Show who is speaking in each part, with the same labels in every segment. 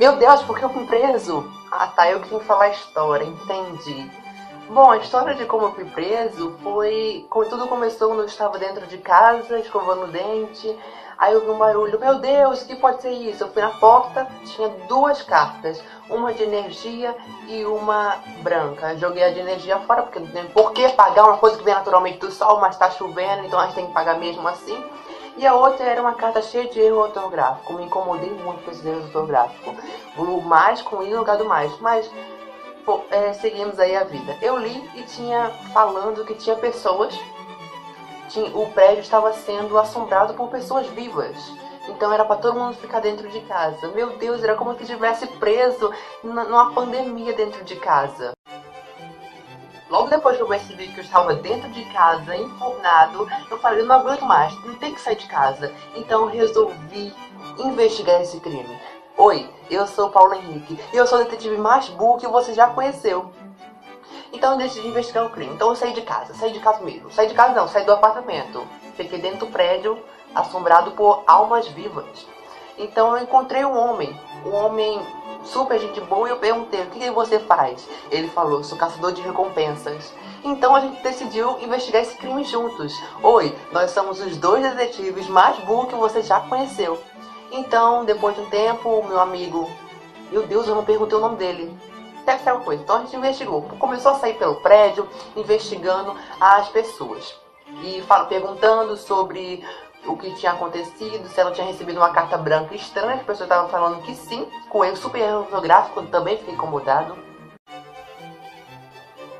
Speaker 1: Meu Deus, por que eu fui preso? Ah, tá, eu que tenho que falar a história, entendi. Bom, a história de como eu fui preso foi. Tudo começou quando eu estava dentro de casa, escovando o dente. Aí eu vi um barulho, meu Deus, o que pode ser isso? Eu fui na porta, tinha duas cartas, uma de energia e uma branca. Joguei a de energia fora, porque não tem por que pagar uma coisa que vem naturalmente do sol, mas tá chovendo, então a gente tem que pagar mesmo assim. E a outra era uma carta cheia de erro ortográfico. Me incomodei muito com esse erro ortográfico. O mais com i no lugar do mais. Mas pô, é, seguimos aí a vida. Eu li e tinha falando que tinha pessoas. Tinha, o prédio estava sendo assombrado por pessoas vivas. Então era para todo mundo ficar dentro de casa. Meu Deus, era como se estivesse preso numa pandemia dentro de casa. Logo depois que eu percebi que eu estava dentro de casa, enfurnado, eu falei, não aguento mais, não tem que sair de casa. Então resolvi investigar esse crime. Oi, eu sou Paulo Henrique e eu sou o detetive mais burro que você já conheceu. Então eu decidi investigar o crime. Então eu saí de casa, saí de casa mesmo. Saí de casa não, saí do apartamento. Fiquei dentro do prédio, assombrado por almas vivas. Então eu encontrei um homem, um homem super gente boa, e eu perguntei, o que, que você faz? Ele falou, sou caçador de recompensas. Então a gente decidiu investigar esse crime juntos. Oi, nós somos os dois detetives mais burros que você já conheceu. Então, depois de um tempo, meu amigo, meu Deus, eu não perguntei o nome dele. Deve ser uma coisa. Então a gente investigou. Começou a sair pelo prédio, investigando as pessoas. E falo, perguntando sobre o que tinha acontecido, se ela tinha recebido uma carta branca estranha, as pessoas estavam falando que sim, com erro super ortográfico, também fiquei incomodado.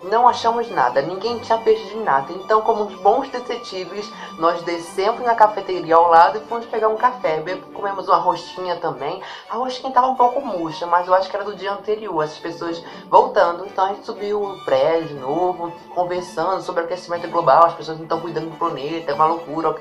Speaker 1: Não achamos nada, ninguém tinha perdido nada. Então, como bons detetives, nós descemos na cafeteria ao lado e fomos pegar um café. Comemos uma rostinha também. A rostinha estava um pouco murcha, mas eu acho que era do dia anterior. Essas pessoas voltando. Então a gente subiu o prédio de novo, conversando sobre o aquecimento global. As pessoas não estão cuidando do planeta, é uma loucura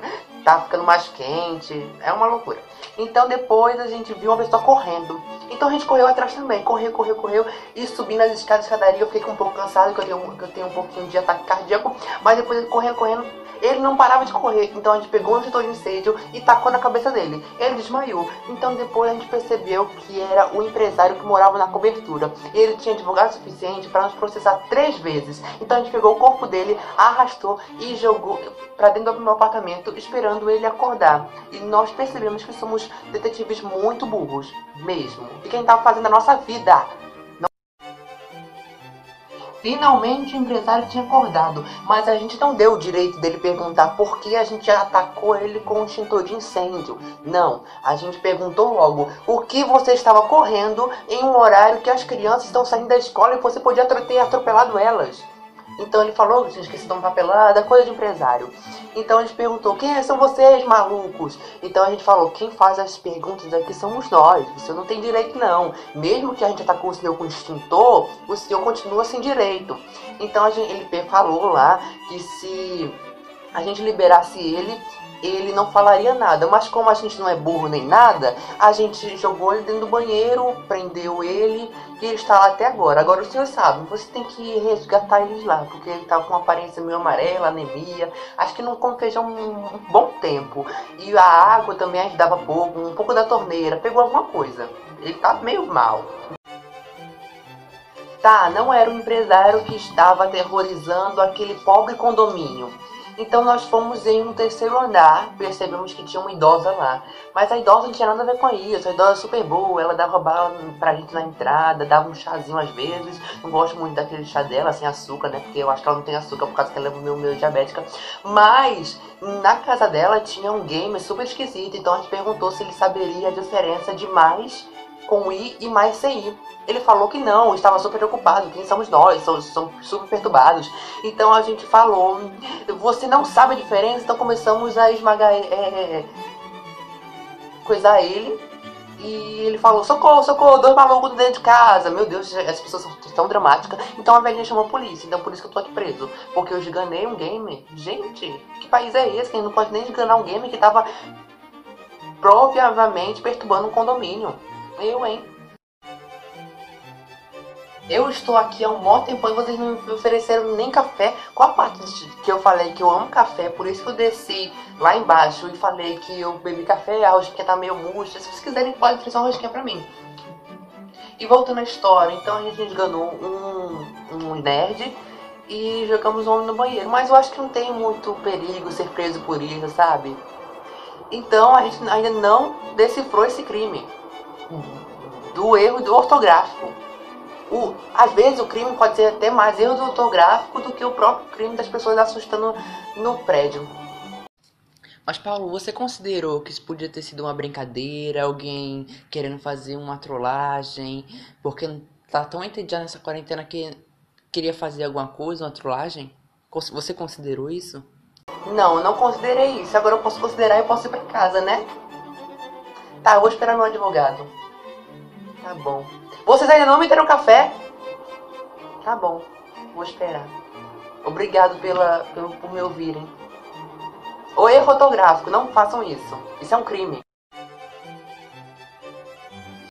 Speaker 1: tá ficando mais quente, é uma loucura. Então depois a gente viu uma pessoa correndo. Então a gente correu atrás também, correu, correu, correu e subindo as escadas de escadaria. Eu fiquei um pouco cansado, porque eu tenho, eu tenho um pouquinho de ataque cardíaco, mas depois correndo, correndo, ele não parava de correr, então a gente pegou um extintor de incêndio e tacou na cabeça dele. Ele desmaiou. Então depois a gente percebeu que era o empresário que morava na cobertura. Ele tinha advogado suficiente para nos processar três vezes. Então a gente pegou o corpo dele, arrastou e jogou para dentro do meu apartamento, esperando ele acordar. E nós percebemos que somos detetives muito burros, mesmo. E quem estava fazendo a nossa vida. Finalmente o empresário tinha acordado, mas a gente não deu o direito dele perguntar por que a gente atacou ele com um extintor de incêndio. Não, a gente perguntou logo por que você estava correndo em um horário que as crianças estão saindo da escola e você podia ter atropelado elas. Então ele falou que tinha esquecido uma papelada, coisa de empresário. Então gente perguntou, quem são vocês, malucos? Então a gente falou, quem faz as perguntas aqui somos nós. Você não tem direito não. Mesmo que a gente atacou o senhor com extintor, o senhor continua sem direito. Então gente, ele falou lá que se a gente liberasse ele, ele não falaria nada. Mas como a gente não é burro nem nada, a gente jogou ele dentro do banheiro, prendeu ele e ele está lá até agora. Agora o senhor sabe, você tem que resgatar ele lá, porque ele estava com uma aparência meio amarela, anemia. Acho que não come feijão um bom tempo. E a água também ajudava pouco, um pouco da torneira, pegou alguma coisa. Ele tá meio mal. Tá, não era o empresário que estava aterrorizando aquele pobre condomínio. Então nós fomos em um terceiro andar, percebemos que tinha uma idosa lá. Mas a idosa não tinha nada a ver com isso, a idosa é super boa, ela dava bala pra gente na entrada, dava um chazinho às vezes. Não gosto muito daquele chá dela, sem açúcar, né? Porque eu acho que ela não tem açúcar por causa que ela é meu, meu diabética. Mas na casa dela tinha um game super esquisito, então a gente perguntou se ele saberia a diferença de mais com I e mais sem I. Ele falou que não, estava super preocupado. Quem somos nós? Somos, somos super perturbados. Então a gente falou: Você não sabe a diferença? Então começamos a esmagar, é, é, coisar ele. E ele falou: Socorro, socorro, dois malucos dentro de casa. Meu Deus, as pessoas são tão dramáticas. Então a velhinha chamou a polícia. Então por isso que eu tô aqui preso. Porque eu esganei um game. Gente, que país é esse? Quem não pode nem esganar um game que tava provavelmente perturbando um condomínio. Eu, hein? Eu estou aqui há um bom tempo e vocês não me ofereceram nem café. Qual a parte que eu falei que eu amo café? Por isso que eu desci lá embaixo e falei que eu bebi café, a rosquinha tá meio murcha. Se vocês quiserem, pode trazer uma rosquinha pra mim. E voltando à história, então a gente enganou um, um nerd e jogamos o homem no banheiro. Mas eu acho que não tem muito perigo ser preso por isso, sabe? Então a gente ainda não decifrou esse crime do erro do ortográfico. O, às vezes o crime pode ser até mais erro do ortográfico do que o próprio crime das pessoas assustando no prédio. Mas Paulo, você considerou que isso podia ter sido uma brincadeira, alguém querendo fazer uma trollagem, porque tá tão entediado nessa quarentena que queria fazer alguma coisa, uma trollagem? Você considerou isso? Não, eu não considerei isso. Agora eu posso considerar e posso ir pra casa, né? Tá, eu vou esperar meu advogado. Tá bom. Vocês ainda não me deram café? Tá bom, vou esperar. Obrigado pela, pelo, por me ouvirem. O erro ortográfico, não façam isso. Isso é um crime.